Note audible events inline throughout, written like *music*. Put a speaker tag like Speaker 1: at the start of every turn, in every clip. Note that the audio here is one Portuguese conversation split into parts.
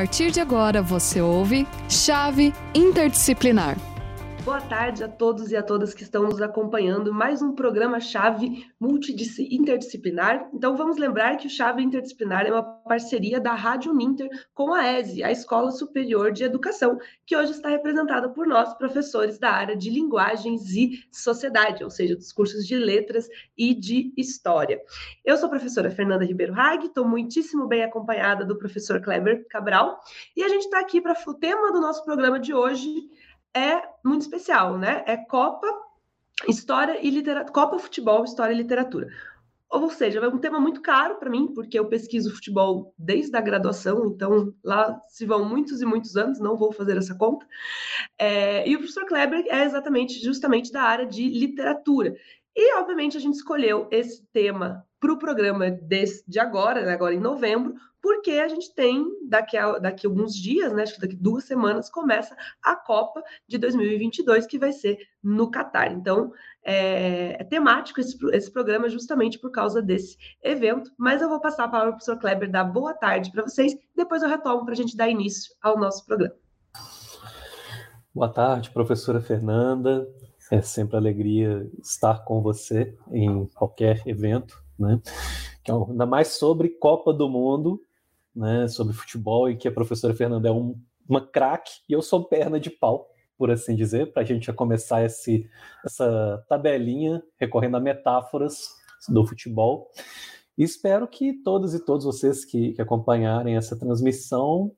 Speaker 1: partir de agora você ouve Chave Interdisciplinar
Speaker 2: Boa tarde a todos e a todas que estão nos acompanhando. Mais um programa-chave interdisciplinar. Então, vamos lembrar que o Chave Interdisciplinar é uma parceria da Rádio Ninter com a ESE, a Escola Superior de Educação, que hoje está representada por nós, professores da área de Linguagens e Sociedade, ou seja, dos cursos de Letras e de História. Eu sou a professora Fernanda Ribeiro Hag, estou muitíssimo bem acompanhada do professor Kleber Cabral, e a gente está aqui para o tema do nosso programa de hoje é muito especial, né? É Copa, História e Literatura, Copa Futebol, História e Literatura. Ou seja, é um tema muito caro para mim, porque eu pesquiso futebol desde a graduação, então lá se vão muitos e muitos anos, não vou fazer essa conta. É, e o professor Kleber é exatamente, justamente da área de literatura. E, obviamente, a gente escolheu esse tema para o programa desse, de agora, né, agora em novembro, porque a gente tem, daqui a, daqui a alguns dias, né, acho que daqui duas semanas, começa a Copa de 2022, que vai ser no Catar. Então, é, é temático esse, esse, programa justamente por causa desse evento, mas eu vou passar a palavra para o professor Kleber dar boa tarde para vocês, depois eu retomo para a gente dar início ao nosso programa.
Speaker 3: Boa tarde, professora Fernanda. É sempre alegria estar com você em qualquer evento, né? É ainda mais sobre Copa do Mundo, né? Sobre futebol e que a professora Fernanda é um, uma craque e eu sou perna de pau, por assim dizer, para a gente já começar esse, essa tabelinha recorrendo a metáforas do futebol. E espero que todos e todos vocês que, que acompanharem essa transmissão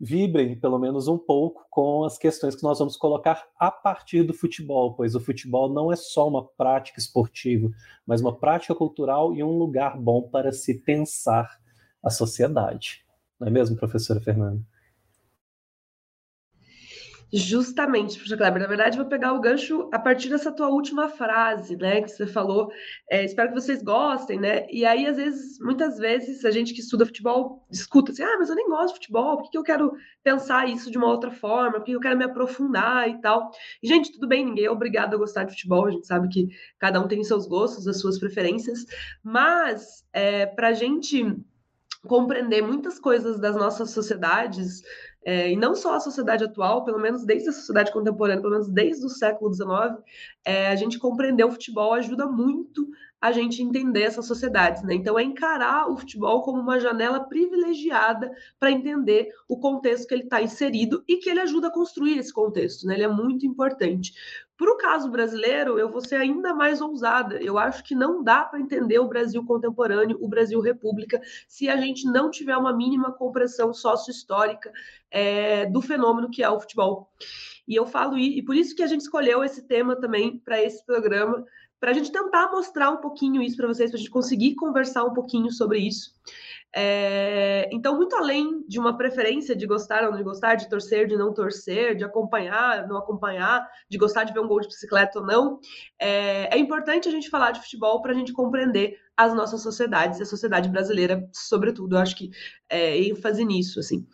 Speaker 3: vibrem pelo menos um pouco com as questões que nós vamos colocar a partir do futebol, pois o futebol não é só uma prática esportiva, mas uma prática cultural e um lugar bom para se pensar a sociedade. Não é mesmo, professora Fernanda?
Speaker 2: Justamente, professor Kleber. Na verdade, vou pegar o gancho a partir dessa tua última frase, né, que você falou. É, espero que vocês gostem, né? E aí, às vezes, muitas vezes, a gente que estuda futebol escuta assim: ah, mas eu nem gosto de futebol, por que, eu quero pensar isso de uma outra forma? Por que eu quero me aprofundar e tal? E, gente, tudo bem, ninguém é obrigado a gostar de futebol, a gente sabe que cada um tem seus gostos, as suas preferências, mas é, para a gente compreender muitas coisas das nossas sociedades, é, e não só a sociedade atual, pelo menos desde a sociedade contemporânea, pelo menos desde o século XIX, é, a gente compreender o futebol ajuda muito a gente entender essas sociedades, né? Então é encarar o futebol como uma janela privilegiada para entender o contexto que ele está inserido e que ele ajuda a construir esse contexto, né? Ele é muito importante. Para o caso brasileiro, eu vou ser ainda mais ousada. Eu acho que não dá para entender o Brasil contemporâneo, o Brasil República, se a gente não tiver uma mínima compreensão sócio-histórica é, do fenômeno que é o futebol. E eu falo, e, por isso que a gente escolheu esse tema também para esse programa, para a gente tentar mostrar um pouquinho isso para vocês, para a gente conseguir conversar um pouquinho sobre isso. É, então, muito além de uma preferência de gostar ou não de gostar, de torcer, de não torcer, de acompanhar, não acompanhar, de gostar de ver um gol de bicicleta ou não, é, é importante a gente falar de futebol para a gente compreender as nossas sociedades, a sociedade brasileira, sobretudo. Eu acho que é ênfase nisso, assim.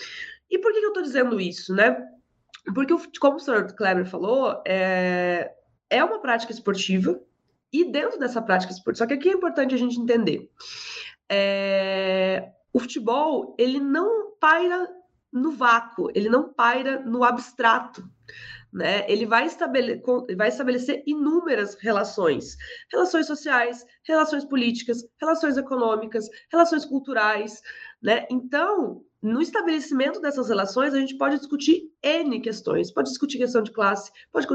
Speaker 2: E por que, que eu estou dizendo isso, né? Porque, como o senhor Kleber falou, é, é uma prática esportiva, e dentro dessa prática esportiva, só que aqui é importante a gente entender. É, o futebol, ele não paira no vácuo, ele não paira no abstrato. Né? Ele vai, estabele vai estabelecer inúmeras relações, relações sociais, relações políticas, relações econômicas, relações culturais, né? Então, no estabelecimento dessas relações, a gente pode discutir N questões. Pode discutir questão de classe, pode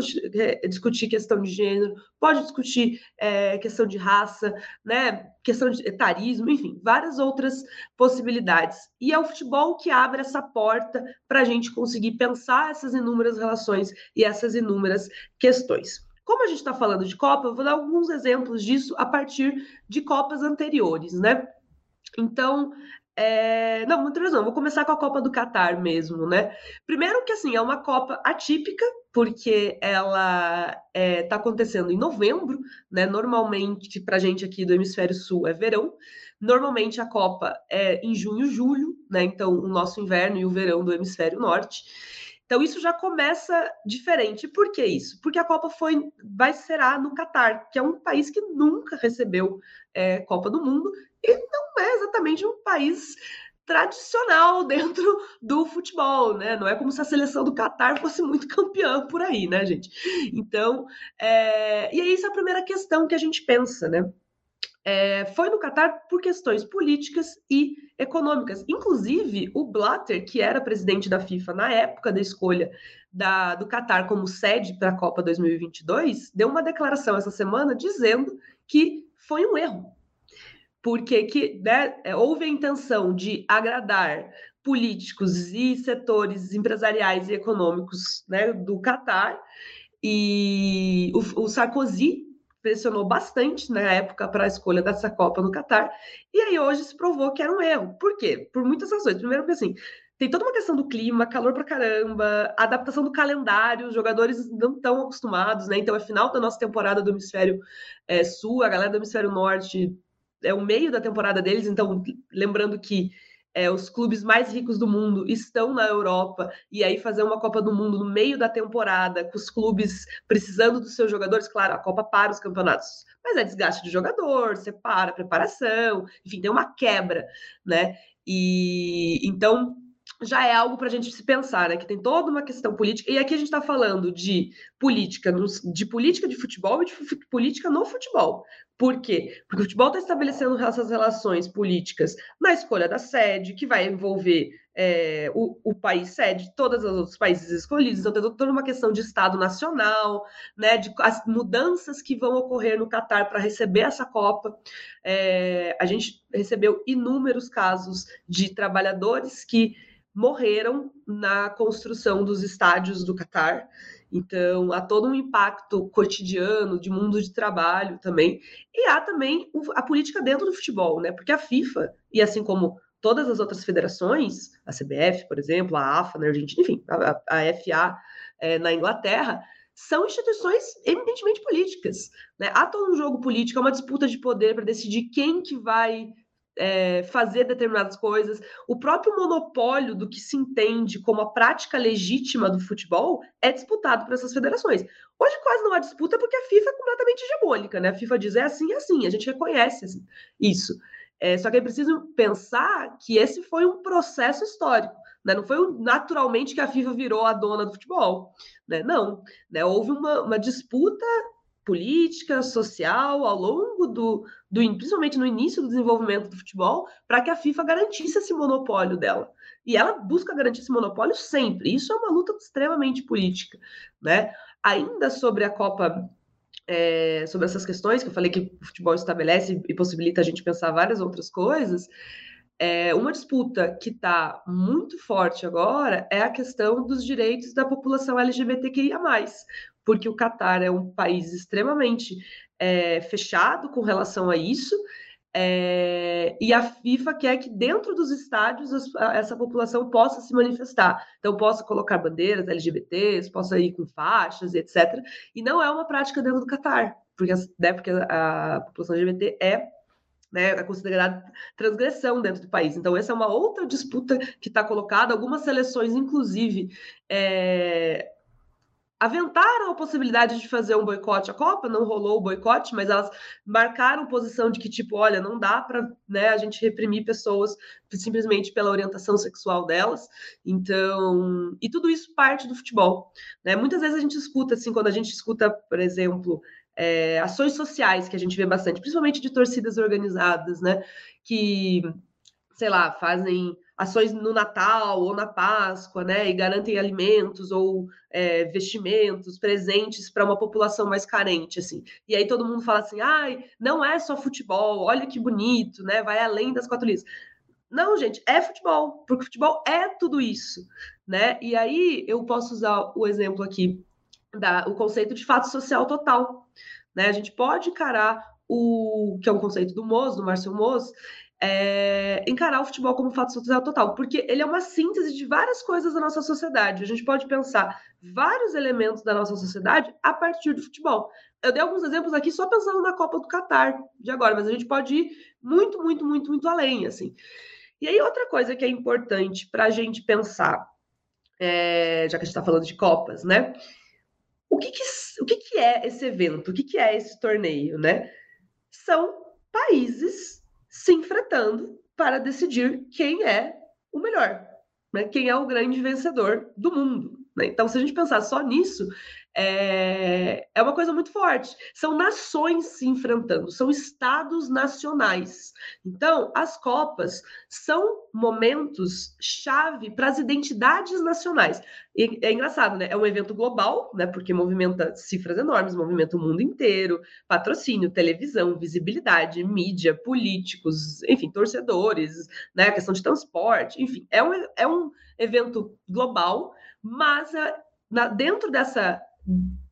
Speaker 2: discutir questão de gênero, pode discutir é, questão de raça, né? questão de etarismo, enfim, várias outras possibilidades. E é o futebol que abre essa porta para a gente conseguir pensar essas inúmeras relações e essas inúmeras questões. Como a gente está falando de Copa, eu vou dar alguns exemplos disso a partir de Copas anteriores, né? Então, é... Não, muito não. Vou começar com a Copa do Catar mesmo, né? Primeiro que, assim, é uma Copa atípica, porque ela está é, tá acontecendo em novembro, né? Normalmente, para gente aqui do Hemisfério Sul, é verão. Normalmente, a Copa é em junho, julho, né? Então, o nosso inverno e o verão do Hemisfério Norte. Então, isso já começa diferente. Por que isso? Porque a Copa foi, vai será no Catar, que é um país que nunca recebeu é, Copa do Mundo e não é exatamente um país tradicional dentro do futebol, né? Não é como se a seleção do Catar fosse muito campeã por aí, né, gente? Então, é... e aí essa é a primeira questão que a gente pensa, né? É, foi no Catar por questões políticas e econômicas. Inclusive, o Blatter, que era presidente da FIFA na época da escolha da, do Catar como sede para a Copa 2022, deu uma declaração essa semana dizendo que foi um erro porque que, né, é, houve a intenção de agradar políticos e setores empresariais e econômicos né, do Catar, e o, o Sarkozy pressionou bastante na época para a escolha dessa Copa no Catar, e aí hoje se provou que era um erro. Por quê? Por muitas razões. Primeiro, porque assim, tem toda uma questão do clima, calor pra caramba, adaptação do calendário, os jogadores não estão acostumados, né? Então é final da nossa temporada do Hemisfério é, Sul, a galera do Hemisfério Norte é o meio da temporada deles, então lembrando que é, os clubes mais ricos do mundo estão na Europa, e aí fazer uma Copa do Mundo no meio da temporada, com os clubes precisando dos seus jogadores, claro, a Copa para os campeonatos, mas é desgaste de jogador, separa, preparação, enfim, tem uma quebra, né? E então já é algo para a gente se pensar, né? Que tem toda uma questão política. E aqui a gente está falando de política, de política de futebol e de política no futebol. Por quê? Porque o futebol está estabelecendo essas relações políticas na escolha da sede, que vai envolver é, o, o, país sede, todos os outros países escolhidos. Então, tem toda uma questão de Estado nacional, né, de as mudanças que vão ocorrer no Catar para receber essa Copa. É, a gente recebeu inúmeros casos de trabalhadores que morreram na construção dos estádios do Catar. Então, há todo um impacto cotidiano de mundo de trabalho também. E há também a política dentro do futebol, né? Porque a FIFA, e assim como todas as outras federações, a CBF, por exemplo, a AFA na Argentina, enfim, a, a FA é, na Inglaterra, são instituições eminentemente políticas. Né? Há todo um jogo político, há uma disputa de poder para decidir quem que vai é, fazer determinadas coisas. O próprio monopólio do que se entende como a prática legítima do futebol é disputado por essas federações. Hoje quase não há disputa porque a FIFA é completamente hegemônica, né? A FIFA diz é assim, é assim, a gente reconhece assim, isso. É, só que é preciso pensar que esse foi um processo histórico. Né? Não foi naturalmente que a FIFA virou a dona do futebol. Né? Não. Né? Houve uma, uma disputa política, social, ao longo do, do, principalmente no início do desenvolvimento do futebol, para que a FIFA garantisse esse monopólio dela. E ela busca garantir esse monopólio sempre. Isso é uma luta extremamente política, né? Ainda sobre a Copa, é, sobre essas questões que eu falei que o futebol estabelece e possibilita a gente pensar várias outras coisas. É, uma disputa que está muito forte agora é a questão dos direitos da população LGBTQIA, porque o Catar é um país extremamente é, fechado com relação a isso. É, e a FIFA quer que dentro dos estádios essa população possa se manifestar. Então, possa colocar bandeiras LGBTs, possa ir com faixas, etc. E não é uma prática dentro do Catar, porque, né, porque a população LGBT é né, é considerada transgressão dentro do país. Então, essa é uma outra disputa que está colocada. Algumas seleções, inclusive, é, aventaram a possibilidade de fazer um boicote à Copa, não rolou o boicote, mas elas marcaram posição de que, tipo, olha, não dá para né, a gente reprimir pessoas simplesmente pela orientação sexual delas. Então, e tudo isso parte do futebol. Né? Muitas vezes a gente escuta, assim, quando a gente escuta, por exemplo, é, ações sociais que a gente vê bastante, principalmente de torcidas organizadas, né? Que, sei lá, fazem ações no Natal ou na Páscoa, né, e garantem alimentos ou é, vestimentos, presentes para uma população mais carente, assim. E aí todo mundo fala assim, ai, não é só futebol, olha que bonito, né, vai além das quatro linhas. Não, gente, é futebol, porque futebol é tudo isso, né? E aí eu posso usar o exemplo aqui da o conceito de fato social total, né? A gente pode encarar o que é um conceito do Moz, do Marcel Moz, é, encarar o futebol como fato social total, porque ele é uma síntese de várias coisas da nossa sociedade. A gente pode pensar vários elementos da nossa sociedade a partir do futebol. Eu dei alguns exemplos aqui só pensando na Copa do Catar de agora, mas a gente pode ir muito, muito, muito, muito além, assim. E aí outra coisa que é importante para a gente pensar, é, já que a gente está falando de Copas, né? O que, que o que, que é esse evento? O que, que é esse torneio, né? São países se enfrentando para decidir quem é o melhor, né? quem é o grande vencedor do mundo. Né? Então, se a gente pensar só nisso, é, é uma coisa muito forte. São nações se enfrentando, são estados nacionais. Então, as Copas são momentos chave para as identidades nacionais. E é engraçado, né? É um evento global, né? Porque movimenta cifras enormes, movimenta o mundo inteiro, patrocínio, televisão, visibilidade, mídia, políticos, enfim, torcedores, né? A questão de transporte, enfim, é um, é um evento global, mas na, dentro dessa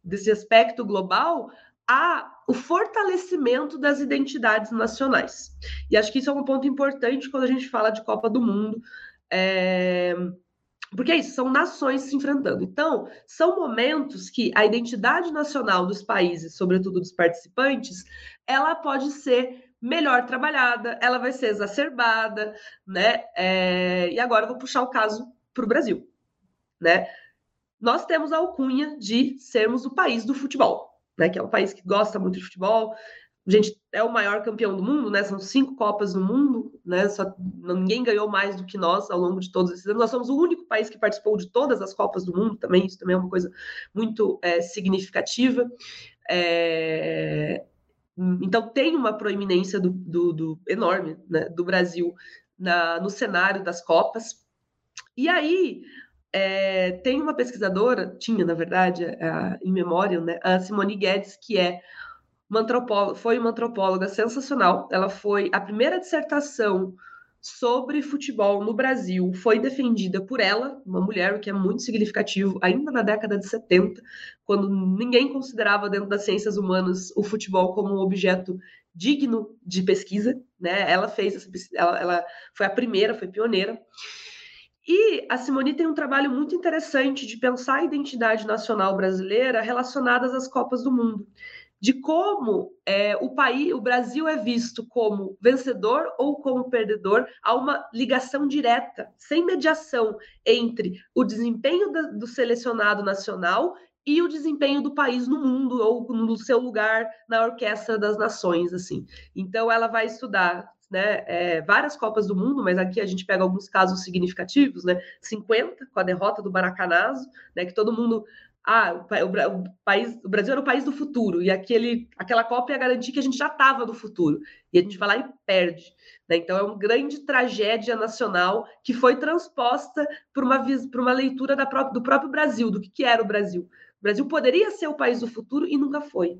Speaker 2: desse aspecto global há o fortalecimento das identidades nacionais. E acho que isso é um ponto importante quando a gente fala de Copa do Mundo. É... Porque é isso, são nações se enfrentando. Então, são momentos que a identidade nacional dos países, sobretudo dos participantes, ela pode ser melhor trabalhada, ela vai ser exacerbada, né? É... E agora eu vou puxar o caso para o Brasil, né? Nós temos a alcunha de sermos o país do futebol, né? Que é um país que gosta muito de futebol. A gente é o maior campeão do mundo, né? São cinco Copas no mundo, né? Só, ninguém ganhou mais do que nós ao longo de todos esses anos. Nós somos o único país que participou de todas as Copas do mundo também. Isso também é uma coisa muito é, significativa. É... Então tem uma proeminência do, do, do enorme né? do Brasil na, no cenário das Copas. E aí é, tem uma pesquisadora, tinha, na verdade, a, em memória, né, a Simone Guedes, que é uma antropóloga, foi uma antropóloga sensacional. Ela foi a primeira dissertação sobre futebol no Brasil foi defendida por ela, uma mulher, o que é muito significativo, ainda na década de 70, quando ninguém considerava dentro das ciências humanas o futebol como um objeto digno de pesquisa, né? Ela fez essa, ela, ela foi a primeira, foi pioneira. E a Simone tem um trabalho muito interessante de pensar a identidade nacional brasileira relacionadas às Copas do Mundo, de como é, o país, o Brasil é visto como vencedor ou como perdedor, há uma ligação direta, sem mediação, entre o desempenho do, do selecionado nacional e o desempenho do país no mundo ou no seu lugar na orquestra das nações, assim. Então ela vai estudar né, é, várias Copas do Mundo, mas aqui a gente pega alguns casos significativos, né? 50, com a derrota do Maracanazo, né? Que todo mundo. Ah, o, o, o, país, o Brasil era o país do futuro, e aquele, aquela Copa ia garantir que a gente já estava no futuro. E a gente vai lá e perde. Né? Então é uma grande tragédia nacional que foi transposta por uma, por uma leitura da própria, do próprio Brasil, do que, que era o Brasil. O Brasil poderia ser o país do futuro e nunca foi.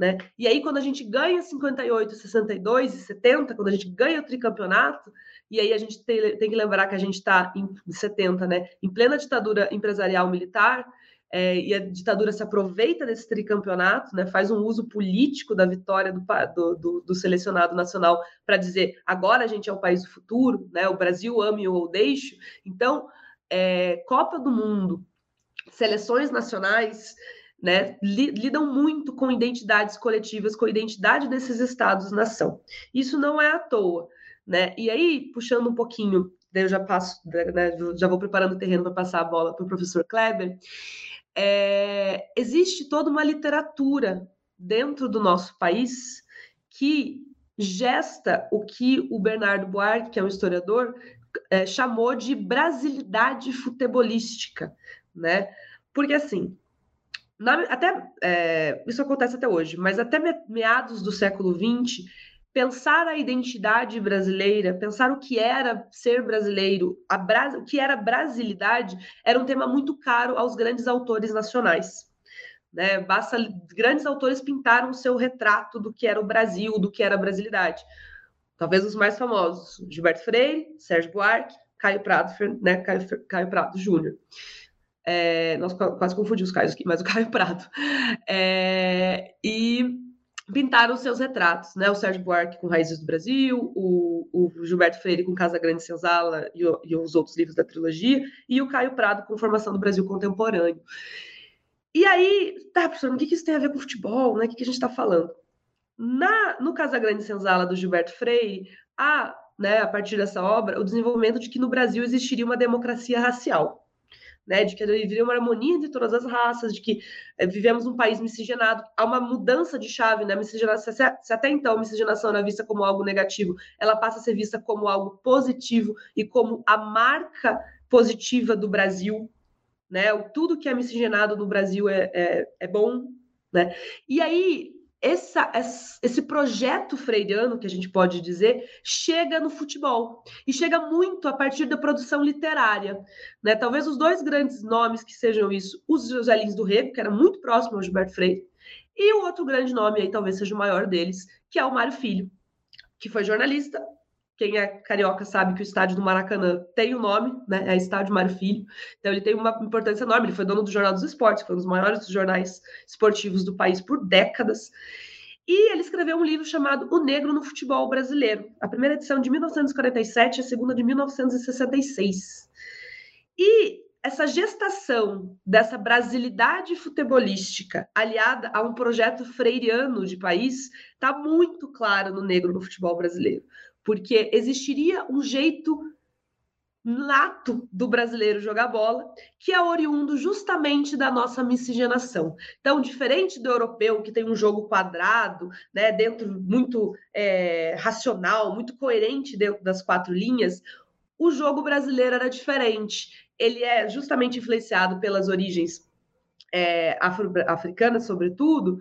Speaker 2: Né? E aí, quando a gente ganha 58, 62 e 70, quando a gente ganha o tricampeonato, e aí a gente tem, tem que lembrar que a gente está em 70, né, em plena ditadura empresarial militar, é, e a ditadura se aproveita desse tricampeonato, né, faz um uso político da vitória do, do, do selecionado nacional para dizer agora a gente é o país do futuro, né, o Brasil ame ou deixe. Então, é, Copa do Mundo, seleções nacionais, né, lidam muito com identidades coletivas, com a identidade desses estados-nação. Isso não é à toa. Né? E aí, puxando um pouquinho, eu já passo, né, já vou preparando o terreno para passar a bola para o professor Kleber. É, existe toda uma literatura dentro do nosso país que gesta o que o Bernardo Buarque, que é um historiador, é, chamou de brasilidade futebolística, né? Porque assim, na, até é, isso acontece até hoje, mas até meados do século XX, pensar a identidade brasileira, pensar o que era ser brasileiro, o que era brasilidade, era um tema muito caro aos grandes autores nacionais. Né? Basta grandes autores pintaram o seu retrato do que era o Brasil, do que era a brasilidade. Talvez os mais famosos: Gilberto Freire, Sérgio Buarque, Caio Prado, né? Caio, Caio Prado Júnior. É, nós quase confundimos os Caios aqui, mas o Caio Prado. É, e pintaram seus retratos, né? O Sérgio Buarque com Raízes do Brasil, o, o Gilberto Freire com Casa Grande Senzala e, e, os outros livros da trilogia, e o Caio Prado com Formação do Brasil Contemporâneo. E aí, tá, professor, o que, que isso tem a ver com futebol, né? O que, que a gente está falando? Na, no Casa Grande Senzala do Gilberto Freire, há, né, a partir dessa obra, o desenvolvimento de que no Brasil existiria uma democracia racial né, de que haveria uma harmonia entre todas as raças, de que é, vivemos um país miscigenado, há uma mudança de chave, né, miscigenação, se, se até então a miscigenação era vista como algo negativo, ela passa a ser vista como algo positivo e como a marca positiva do Brasil, né, tudo que é miscigenado no Brasil é, é, é bom, né, e aí essa, esse projeto freiriano, que a gente pode dizer, chega no futebol. E chega muito a partir da produção literária. Né? Talvez os dois grandes nomes que sejam isso, os José Lins do Rego, que era muito próximo ao Gilberto Freire, e o outro grande nome aí, talvez seja o maior deles, que é o Mário Filho, que foi jornalista, quem é carioca sabe que o estádio do Maracanã tem o um nome, né? É Estádio Mário Filho. Então ele tem uma importância enorme. Ele foi dono do Jornal dos Esportes, foi um dos maiores jornais esportivos do país por décadas. E ele escreveu um livro chamado O Negro no Futebol Brasileiro. A primeira edição de 1947, a segunda de 1966. E essa gestação dessa brasilidade futebolística aliada a um projeto freiriano de país está muito clara no negro no futebol brasileiro porque existiria um jeito nato do brasileiro jogar bola, que é oriundo justamente da nossa miscigenação. Então, diferente do europeu, que tem um jogo quadrado, né, dentro muito é, racional, muito coerente dentro das quatro linhas, o jogo brasileiro era diferente. Ele é justamente influenciado pelas origens é, afro-africanas, sobretudo,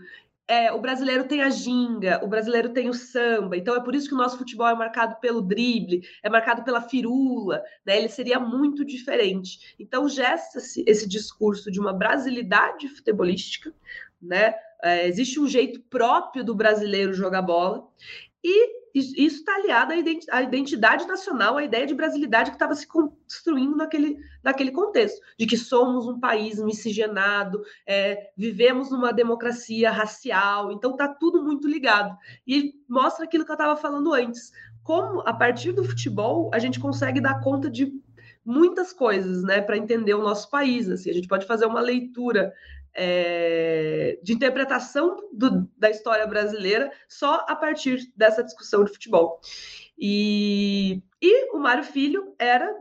Speaker 2: é, o brasileiro tem a ginga, o brasileiro tem o samba, então é por isso que o nosso futebol é marcado pelo drible, é marcado pela firula, né? Ele seria muito diferente. Então gesta-se esse discurso de uma brasilidade futebolística, né? É, existe um jeito próprio do brasileiro jogar bola e isso está aliado à identidade nacional, à ideia de brasilidade que estava se construindo naquele, naquele contexto, de que somos um país miscigenado, é, vivemos numa democracia racial, então está tudo muito ligado. E mostra aquilo que eu estava falando antes, como a partir do futebol a gente consegue dar conta de muitas coisas, né, para entender o nosso país. Assim, a gente pode fazer uma leitura é, de interpretação do, da história brasileira só a partir dessa discussão de futebol. E, e o Mário Filho era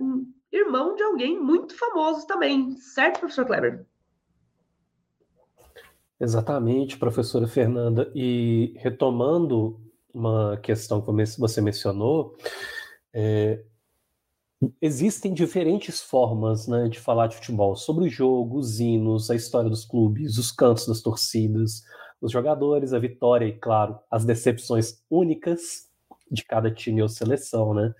Speaker 2: irmão de alguém muito famoso também, certo, professor Kleber?
Speaker 3: Exatamente, professora Fernanda. E retomando uma questão que você mencionou, é, Existem diferentes formas né, de falar de futebol, sobre o jogo, os hinos, a história dos clubes, os cantos das torcidas, os jogadores, a vitória e, claro, as decepções únicas de cada time ou seleção. Né?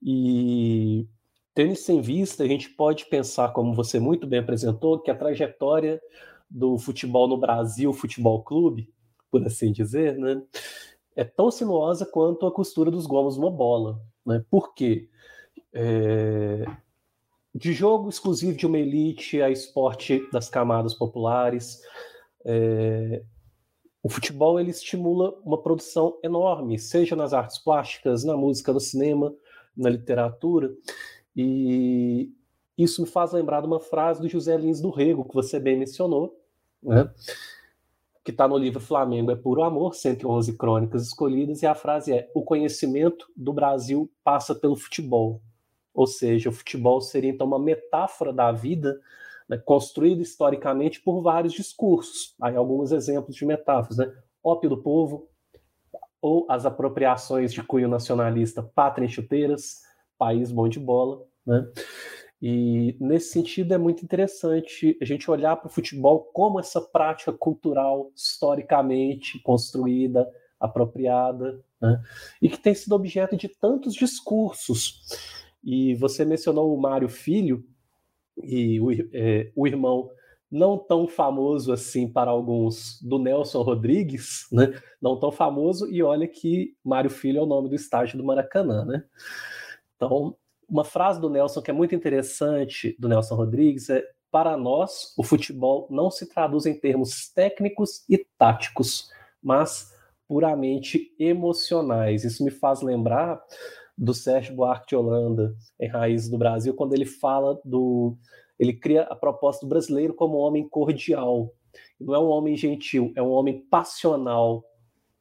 Speaker 3: E tendo isso em vista, a gente pode pensar, como você muito bem apresentou, que a trajetória do futebol no Brasil, futebol clube, por assim dizer, né, é tão sinuosa quanto a costura dos gomos numa bola. Né? Por quê? É, de jogo exclusivo de uma elite a esporte das camadas populares. É, o futebol ele estimula uma produção enorme, seja nas artes plásticas, na música, no cinema, na literatura. E isso me faz lembrar de uma frase do José Lins do Rego, que você bem mencionou, né? que está no livro Flamengo é Puro Amor, 111 crônicas escolhidas, e a frase é: O conhecimento do Brasil passa pelo futebol. Ou seja, o futebol seria então uma metáfora da vida, né, construída historicamente por vários discursos. Aí alguns exemplos de metáforas, né? Ópio do povo, ou as apropriações de cunho nacionalista, pátria em chuteiras, país bom de bola, né? E nesse sentido é muito interessante a gente olhar para o futebol como essa prática cultural historicamente construída, apropriada, né? e que tem sido objeto de tantos discursos. E você mencionou o Mário Filho, e o, é, o irmão não tão famoso assim para alguns do Nelson Rodrigues, né? Não tão famoso, e olha que Mário Filho é o nome do estádio do Maracanã, né? Então, uma frase do Nelson que é muito interessante, do Nelson Rodrigues, é: Para nós, o futebol não se traduz em termos técnicos e táticos, mas puramente emocionais. Isso me faz lembrar do Sérgio Buarque de Holanda em Raízes do Brasil, quando ele fala do. Ele cria a proposta do brasileiro como um homem cordial. Não é um homem gentil, é um homem passional,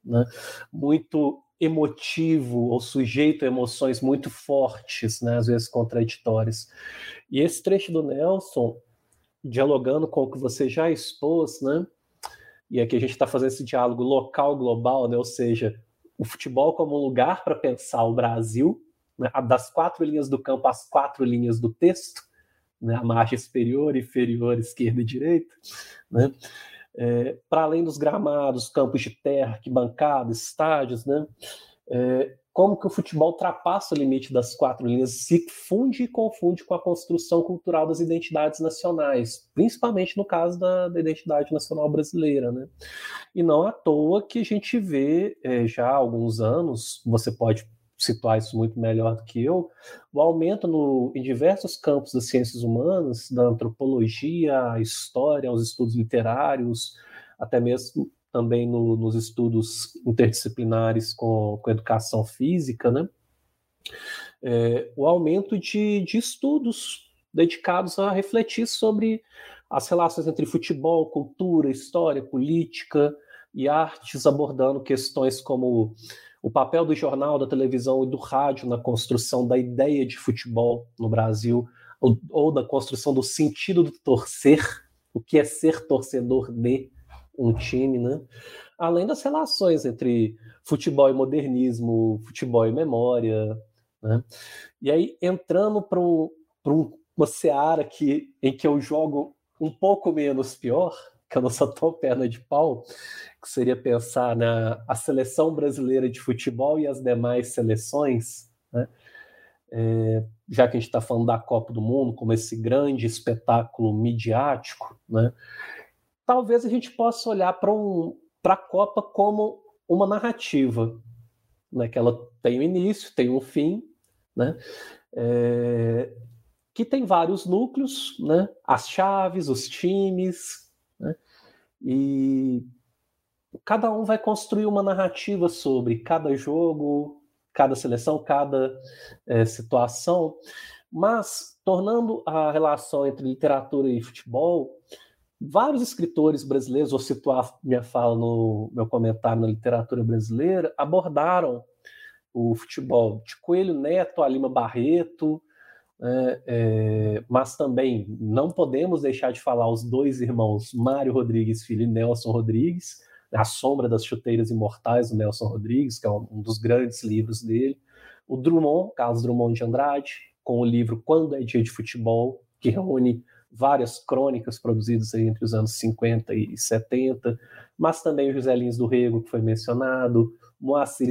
Speaker 3: né? muito emotivo ou sujeito a emoções muito fortes, né, às vezes contraditórias. E esse trecho do Nelson, dialogando com o que você já expôs, né, e aqui a gente está fazendo esse diálogo local global, né, ou seja, o futebol como um lugar para pensar o Brasil, né, das quatro linhas do campo às quatro linhas do texto, né, a margem superior, inferior, esquerda e direita, né, é, para além dos gramados, campos de terra, arquibancadas, estádios, né, é, como que o futebol ultrapassa o limite das quatro linhas, se funde e confunde com a construção cultural das identidades nacionais, principalmente no caso da, da identidade nacional brasileira. Né? E não à toa que a gente vê é, já há alguns anos, você pode situar isso muito melhor do que eu, o aumento no, em diversos campos das ciências humanas, da antropologia, a história, os estudos literários, até mesmo também no, nos estudos interdisciplinares com, com educação física, né? É, o aumento de, de estudos dedicados a refletir sobre as relações entre futebol, cultura, história, política e artes, abordando questões como o papel do jornal, da televisão e do rádio na construção da ideia de futebol no Brasil, ou, ou da construção do sentido do torcer, o que é ser torcedor de um time, né? Além das relações entre futebol e modernismo, futebol e memória, né? E aí, entrando para um, uma seara que, em que eu jogo um pouco menos pior, que não sou tão perna de pau, que seria pensar na a seleção brasileira de futebol e as demais seleções, né? É, já que a gente está falando da Copa do Mundo como esse grande espetáculo midiático, né? Talvez a gente possa olhar para um, a Copa como uma narrativa, né? que ela tem um início, tem um fim, né? É, que tem vários núcleos, né? as chaves, os times, né? e cada um vai construir uma narrativa sobre cada jogo, cada seleção, cada é, situação, mas tornando a relação entre literatura e futebol, vários escritores brasileiros, vou situar minha fala no meu comentário na literatura brasileira, abordaram o futebol de Coelho Neto a Lima Barreto, é, é, mas também não podemos deixar de falar os dois irmãos Mário Rodrigues Filho e Nelson Rodrigues, a Sombra das Chuteiras Imortais, do Nelson Rodrigues, que é um dos grandes livros dele. O Drummond, Carlos Drummond de Andrade, com o livro Quando é Dia de Futebol, que reúne várias crônicas produzidas entre os anos 50 e 70, mas também o José Lins do Rego, que foi mencionado, Moacir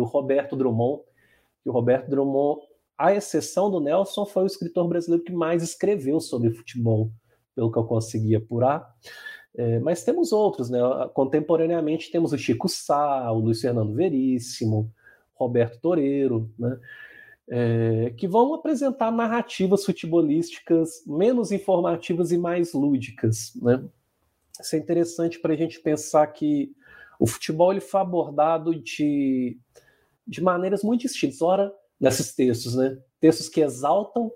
Speaker 3: o Roberto Drummond, que o Roberto Drummond, à exceção do Nelson, foi o escritor brasileiro que mais escreveu sobre futebol, pelo que eu consegui apurar. É, mas temos outros, né? Contemporaneamente temos o Chico Sá, o Luiz Fernando Veríssimo, Roberto Toreiro, né? É, que vão apresentar narrativas futebolísticas menos informativas e mais lúdicas, né? Isso é interessante para a gente pensar que o futebol ele foi abordado de, de maneiras muito distintas. Ora, nesses textos, né? Textos que exaltam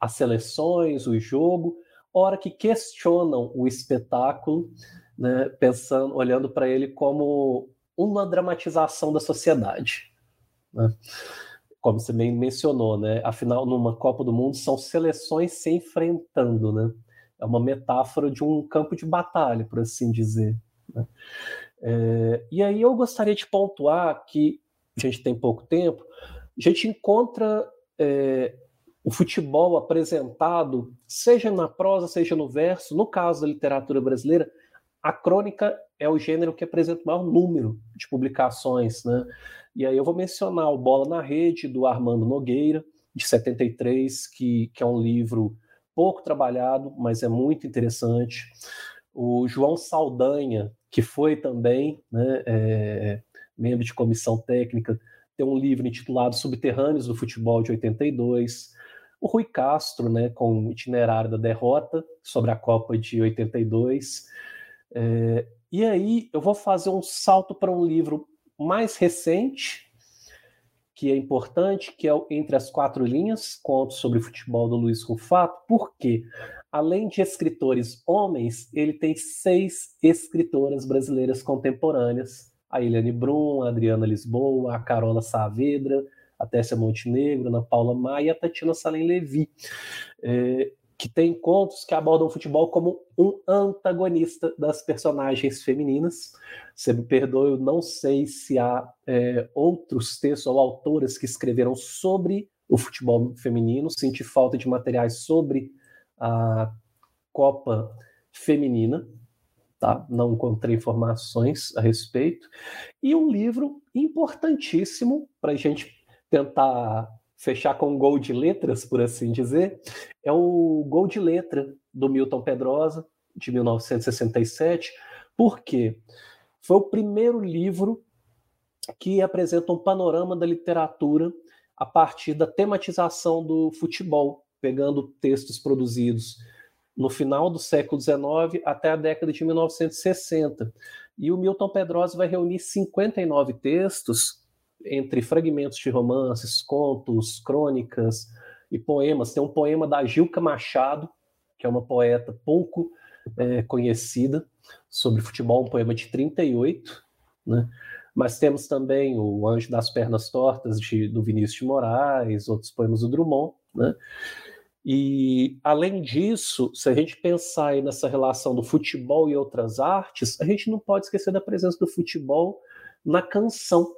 Speaker 3: as seleções, o jogo, hora que questionam o espetáculo, né, pensando, olhando para ele como uma dramatização da sociedade. Né? Como você bem mencionou, né? Afinal, numa Copa do Mundo são seleções se enfrentando, né? É uma metáfora de um campo de batalha, por assim dizer. Né? É, e aí eu gostaria de pontuar que a gente tem pouco tempo, a gente encontra é, o futebol apresentado, seja na prosa, seja no verso, no caso da literatura brasileira, a crônica é o gênero que apresenta o maior número de publicações, né? E aí eu vou mencionar o Bola na Rede, do Armando Nogueira, de 73, que, que é um livro pouco trabalhado, mas é muito interessante. O João Saldanha, que foi também né, é, membro de comissão técnica, tem um livro intitulado Subterrâneos do Futebol, de 82 o Rui Castro, né, com o itinerário da derrota sobre a Copa de 82. É, e aí eu vou fazer um salto para um livro mais recente, que é importante, que é Entre as Quatro Linhas, conto sobre futebol do Luiz Rufato, porque, além de escritores homens, ele tem seis escritoras brasileiras contemporâneas, a Eliane Brum, a Adriana Lisboa, a Carola Saavedra, a Tessa Montenegro, a Ana Paula Maia e a Tatiana Salem Levi, é, que tem contos que abordam o futebol como um antagonista das personagens femininas. Você me perdoe, eu não sei se há é, outros textos ou autoras que escreveram sobre o futebol feminino, senti falta de materiais sobre a Copa Feminina, tá? Não encontrei informações a respeito. E um livro importantíssimo para a gente tentar fechar com um gol de letras, por assim dizer, é o Gol de Letra do Milton Pedrosa, de 1967, porque foi o primeiro livro que apresenta um panorama da literatura a partir da tematização do futebol, pegando textos produzidos no final do século XIX até a década de 1960. E o Milton Pedrosa vai reunir 59 textos entre fragmentos de romances, contos, crônicas e poemas. Tem um poema da Gilca Machado, que é uma poeta pouco é, conhecida sobre futebol, um poema de 38, né? Mas temos também o Anjo das Pernas Tortas, de, do Vinícius de Moraes, outros poemas do Drummond, né? E, além disso, se a gente pensar nessa relação do futebol e outras artes, a gente não pode esquecer da presença do futebol na canção,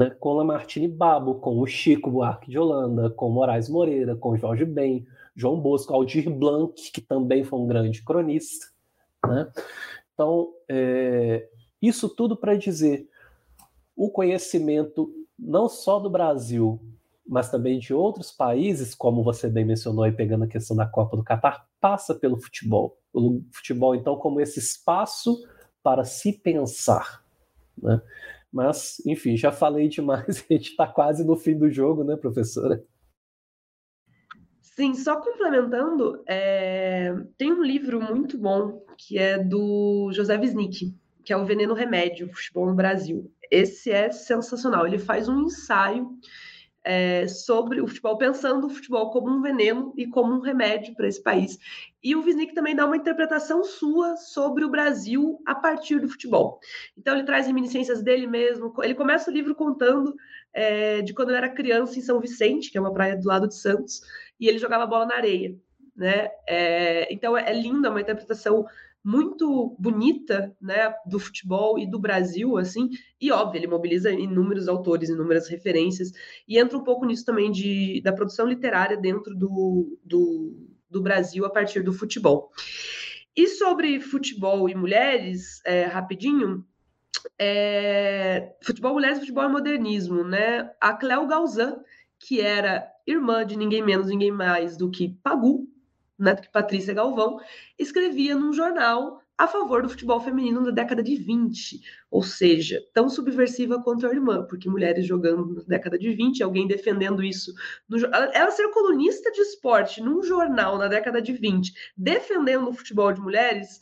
Speaker 3: né? com Lamartine Babo, com o Chico Buarque de Holanda, com Moraes Moreira, com Jorge Ben, João Bosco, Aldir Blanc, que também foi um grande cronista. Né? Então, é, isso tudo para dizer o conhecimento não só do Brasil, mas também de outros países, como você bem mencionou aí, pegando a questão da Copa do Catar, passa pelo futebol. O futebol, então, como esse espaço para se pensar. Né? Mas, enfim, já falei demais, *laughs* a gente está quase no fim do jogo, né, professora?
Speaker 2: Sim, só complementando, é... tem um livro muito bom que é do José Wisnik, que é o Veneno Remédio, Futebol no Brasil. Esse é sensacional. Ele faz um ensaio é, sobre o futebol, pensando o futebol como um veneno e como um remédio para esse país. E o Wisnik também dá uma interpretação sua sobre o Brasil a partir do futebol. Então ele traz reminiscências dele mesmo. Ele começa o livro contando é, de quando ele era criança em São Vicente, que é uma praia do lado de Santos, e ele jogava bola na areia. Né? É, então é, é linda, uma interpretação muito bonita, né, do futebol e do Brasil, assim, e óbvio, ele mobiliza inúmeros autores, inúmeras referências, e entra um pouco nisso também de, da produção literária dentro do, do, do Brasil a partir do futebol. E sobre futebol e mulheres, é, rapidinho, é, futebol, mulheres futebol e modernismo, né? A Cléo Galzan, que era irmã de ninguém menos, ninguém mais do que Pagu, né, que Patrícia Galvão, escrevia num jornal a favor do futebol feminino na década de 20, ou seja, tão subversiva quanto a irmã, porque mulheres jogando na década de 20, alguém defendendo isso. No, ela ser colunista de esporte num jornal na década de 20, defendendo o futebol de mulheres,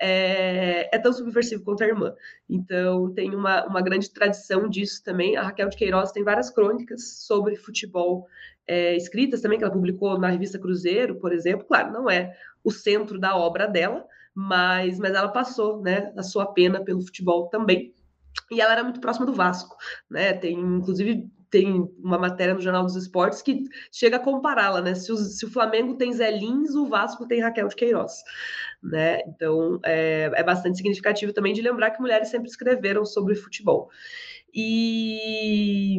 Speaker 2: é, é, tão subversivo quanto a irmã. Então, tem uma, uma grande tradição disso também. A Raquel de Queiroz tem várias crônicas sobre futebol é, escritas também, que ela publicou na revista Cruzeiro, por exemplo. Claro, não é o centro da obra dela, mas, mas ela passou né, a sua pena pelo futebol também. E ela era muito próxima do Vasco, né? Tem, inclusive, tem uma matéria no Jornal dos Esportes que chega a compará-la, né? Se o, se o, Flamengo tem Zé Lins, o Vasco tem Raquel de Queiroz, né? Então é, é bastante significativo também de lembrar que mulheres sempre escreveram sobre futebol. E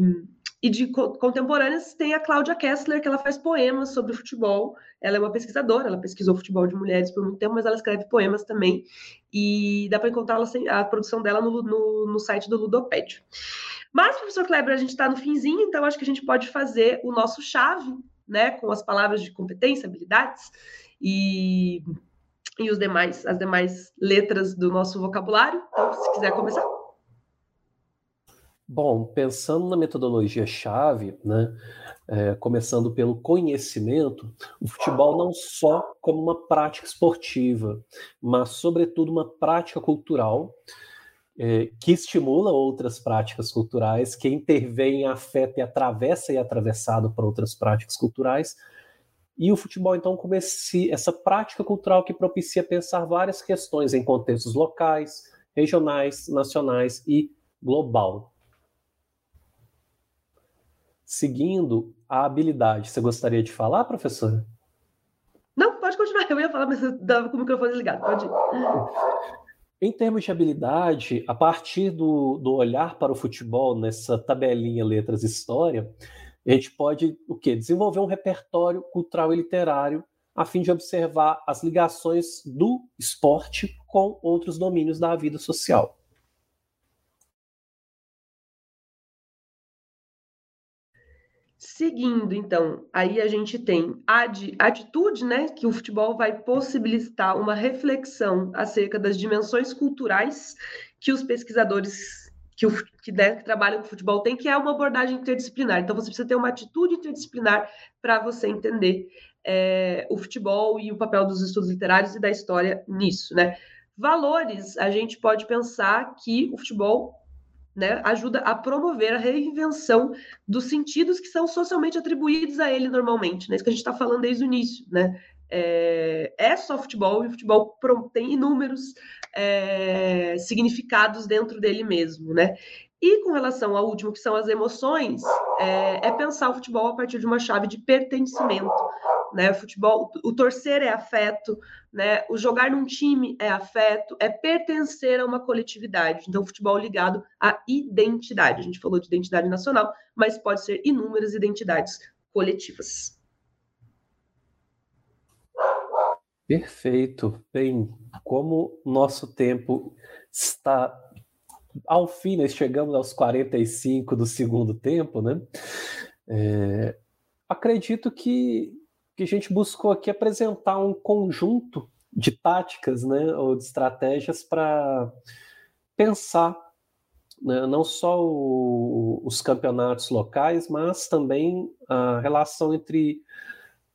Speaker 2: e de contemporâneas tem a Cláudia Kessler, que ela faz poemas sobre futebol. Ela é uma pesquisadora, ela pesquisou futebol de mulheres por muito tempo, mas ela escreve poemas também. E dá para encontrar a produção dela no, no, no site do Ludopédio. Mas, professor Kleber, a gente está no finzinho, então acho que a gente pode fazer o nosso chave, né, com as palavras de competência, habilidades e, e os demais, as demais letras do nosso vocabulário. Então, se quiser começar.
Speaker 3: Bom, pensando na metodologia-chave, né, é, começando pelo conhecimento, o futebol não só como uma prática esportiva, mas, sobretudo, uma prática cultural é, que estimula outras práticas culturais, que intervém, afeta e atravessa e é atravessado por outras práticas culturais. E o futebol, então, como esse, essa prática cultural que propicia pensar várias questões em contextos locais, regionais, nacionais e global. Seguindo a habilidade, você gostaria de falar, professora?
Speaker 2: Não, pode continuar. Eu ia falar, mas eu estava com o microfone ligado. Pode ir.
Speaker 3: Em termos de habilidade, a partir do, do olhar para o futebol nessa tabelinha letras história, a gente pode o quê? desenvolver um repertório cultural e literário a fim de observar as ligações do esporte com outros domínios da vida social.
Speaker 2: Seguindo, então, aí a gente tem a atitude, né, que o futebol vai possibilitar uma reflexão acerca das dimensões culturais que os pesquisadores que, o, que, né, que trabalham com futebol têm, que é uma abordagem interdisciplinar. Então, você precisa ter uma atitude interdisciplinar para você entender é, o futebol e o papel dos estudos literários e da história nisso, né? Valores, a gente pode pensar que o futebol né, ajuda a promover a reinvenção dos sentidos que são socialmente atribuídos a ele normalmente, né? Isso que a gente está falando desde o início, né? É, é, só futebol e o futebol tem inúmeros é, significados dentro dele mesmo, né? E com relação ao último, que são as emoções, é, é pensar o futebol a partir de uma chave de pertencimento, né? O futebol, o torcer é afeto, né? O jogar num time é afeto, é pertencer a uma coletividade. Então, futebol ligado à identidade. A gente falou de identidade nacional, mas pode ser inúmeras identidades coletivas.
Speaker 3: Perfeito. Bem, como nosso tempo está ao fim, nós chegamos aos 45 do segundo tempo, né? É, acredito que que a gente buscou aqui apresentar um conjunto de táticas, né, ou de estratégias para pensar né, não só o, os campeonatos locais, mas também a relação entre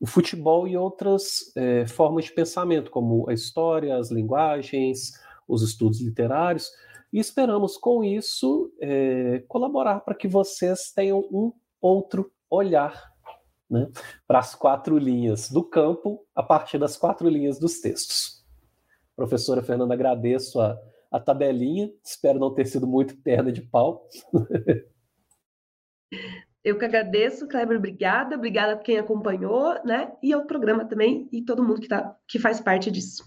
Speaker 3: o futebol e outras é, formas de pensamento, como a história, as linguagens, os estudos literários. E esperamos, com isso, é, colaborar para que vocês tenham um outro olhar né, para as quatro linhas do campo a partir das quatro linhas dos textos. Professora Fernanda, agradeço a, a tabelinha, espero não ter sido muito perna de pau. *laughs*
Speaker 2: Eu que agradeço, Kleber, obrigada, obrigada a quem acompanhou, né? E ao programa também, e todo mundo que, tá, que faz parte disso.